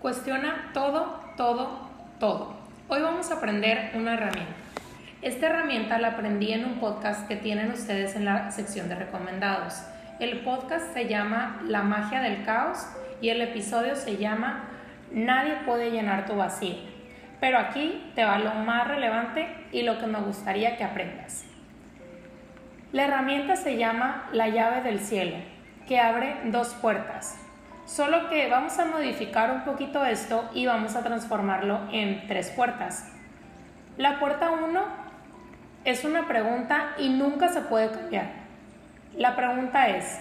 Cuestiona todo, todo, todo. Hoy vamos a aprender una herramienta. Esta herramienta la aprendí en un podcast que tienen ustedes en la sección de recomendados. El podcast se llama La magia del caos y el episodio se llama Nadie puede llenar tu vacío. Pero aquí te va lo más relevante y lo que me gustaría que aprendas. La herramienta se llama la llave del cielo, que abre dos puertas. Solo que vamos a modificar un poquito esto y vamos a transformarlo en tres puertas. La puerta 1 es una pregunta y nunca se puede cambiar. La pregunta es,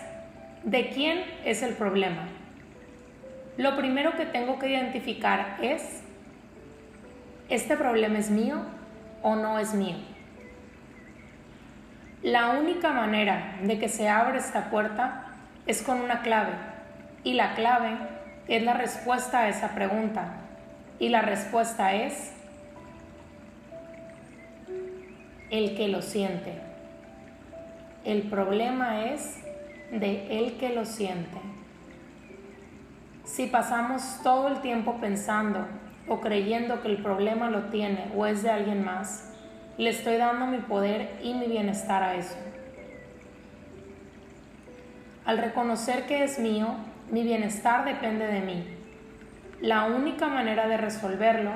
¿de quién es el problema? Lo primero que tengo que identificar es, ¿este problema es mío o no es mío? La única manera de que se abra esta puerta es con una clave y la clave es la respuesta a esa pregunta y la respuesta es el que lo siente. El problema es de el que lo siente. Si pasamos todo el tiempo pensando o creyendo que el problema lo tiene o es de alguien más, le estoy dando mi poder y mi bienestar a eso. Al reconocer que es mío, mi bienestar depende de mí. La única manera de resolverlo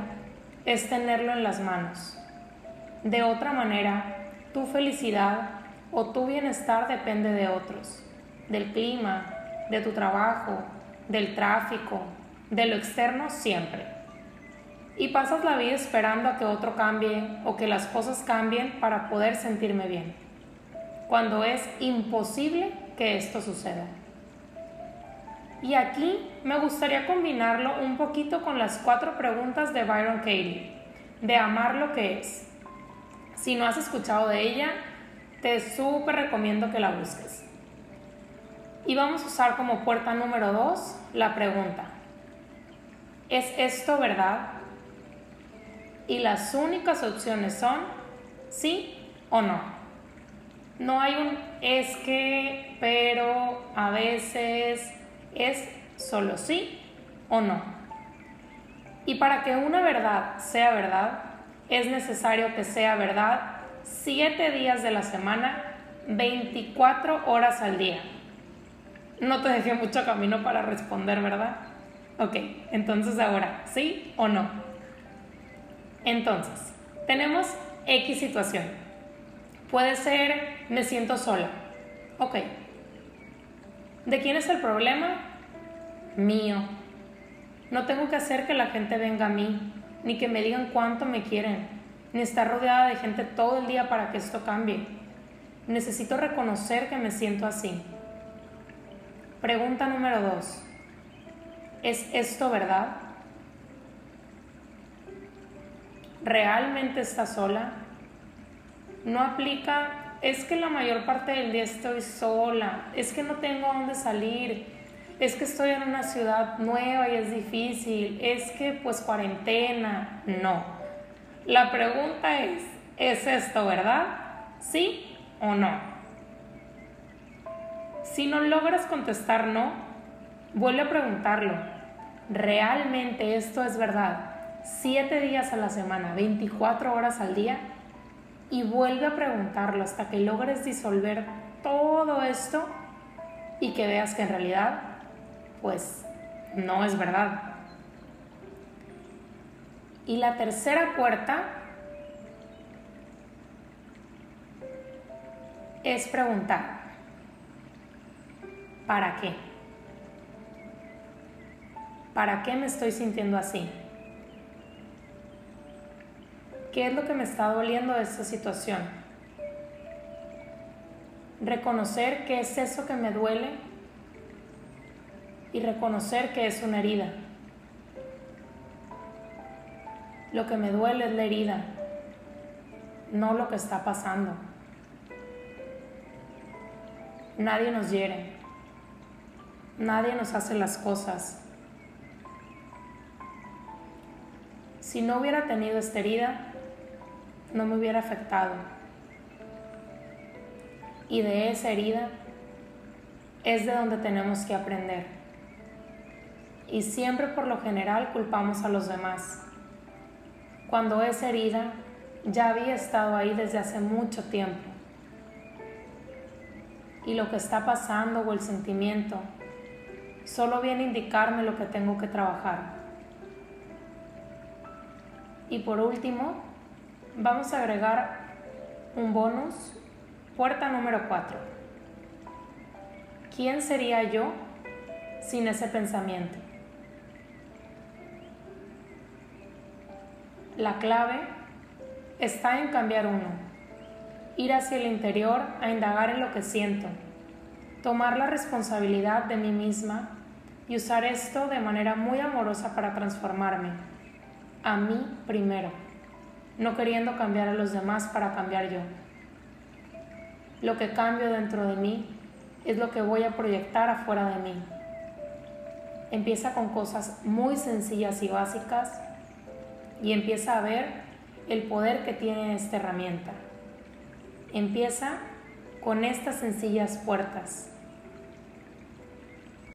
es tenerlo en las manos. De otra manera, tu felicidad o tu bienestar depende de otros, del clima, de tu trabajo, del tráfico, de lo externo siempre y pasas la vida esperando a que otro cambie o que las cosas cambien para poder sentirme bien, cuando es imposible que esto suceda. Y aquí me gustaría combinarlo un poquito con las cuatro preguntas de Byron Katie, de amar lo que es. Si no has escuchado de ella, te súper recomiendo que la busques. Y vamos a usar como puerta número dos la pregunta, ¿es esto verdad? y las únicas opciones son sí o no. No hay un es que, pero, a veces, es solo sí o no. Y para que una verdad sea verdad, es necesario que sea verdad siete días de la semana, 24 horas al día. No te dejé mucho camino para responder, ¿verdad? Ok, entonces ahora, ¿sí o no? Entonces, tenemos X situación. Puede ser, me siento sola. Ok. ¿De quién es el problema? Mío. No tengo que hacer que la gente venga a mí, ni que me digan cuánto me quieren, ni estar rodeada de gente todo el día para que esto cambie. Necesito reconocer que me siento así. Pregunta número dos. ¿Es esto verdad? realmente está sola. No aplica, es que la mayor parte del día estoy sola, es que no tengo dónde salir, es que estoy en una ciudad nueva y es difícil, es que pues cuarentena, no. La pregunta es, ¿es esto verdad? ¿Sí o no? Si no logras contestar no, vuelve a preguntarlo. ¿Realmente esto es verdad? 7 días a la semana, 24 horas al día y vuelve a preguntarlo hasta que logres disolver todo esto y que veas que en realidad, pues, no es verdad. Y la tercera puerta es preguntar, ¿para qué? ¿Para qué me estoy sintiendo así? ¿Qué es lo que me está doliendo de esta situación? Reconocer qué es eso que me duele y reconocer que es una herida. Lo que me duele es la herida, no lo que está pasando. Nadie nos hiere, nadie nos hace las cosas. Si no hubiera tenido esta herida, no me hubiera afectado. Y de esa herida es de donde tenemos que aprender. y siempre por lo general culpamos a los demás, cuando esa herida ya había estado ahí desde hace mucho tiempo. Y lo que está pasando o el sentimiento solo viene a indicarme lo que tengo que trabajar. Y por último, vamos a agregar un bonus, puerta número 4. ¿Quién sería yo sin ese pensamiento? La clave está en cambiar uno, ir hacia el interior a indagar en lo que siento, tomar la responsabilidad de mí misma y usar esto de manera muy amorosa para transformarme, a mí primero, no queriendo cambiar a los demás para cambiar yo. Lo que cambio dentro de mí es lo que voy a proyectar afuera de mí. Empieza con cosas muy sencillas y básicas y empieza a ver el poder que tiene esta herramienta. Empieza con estas sencillas puertas.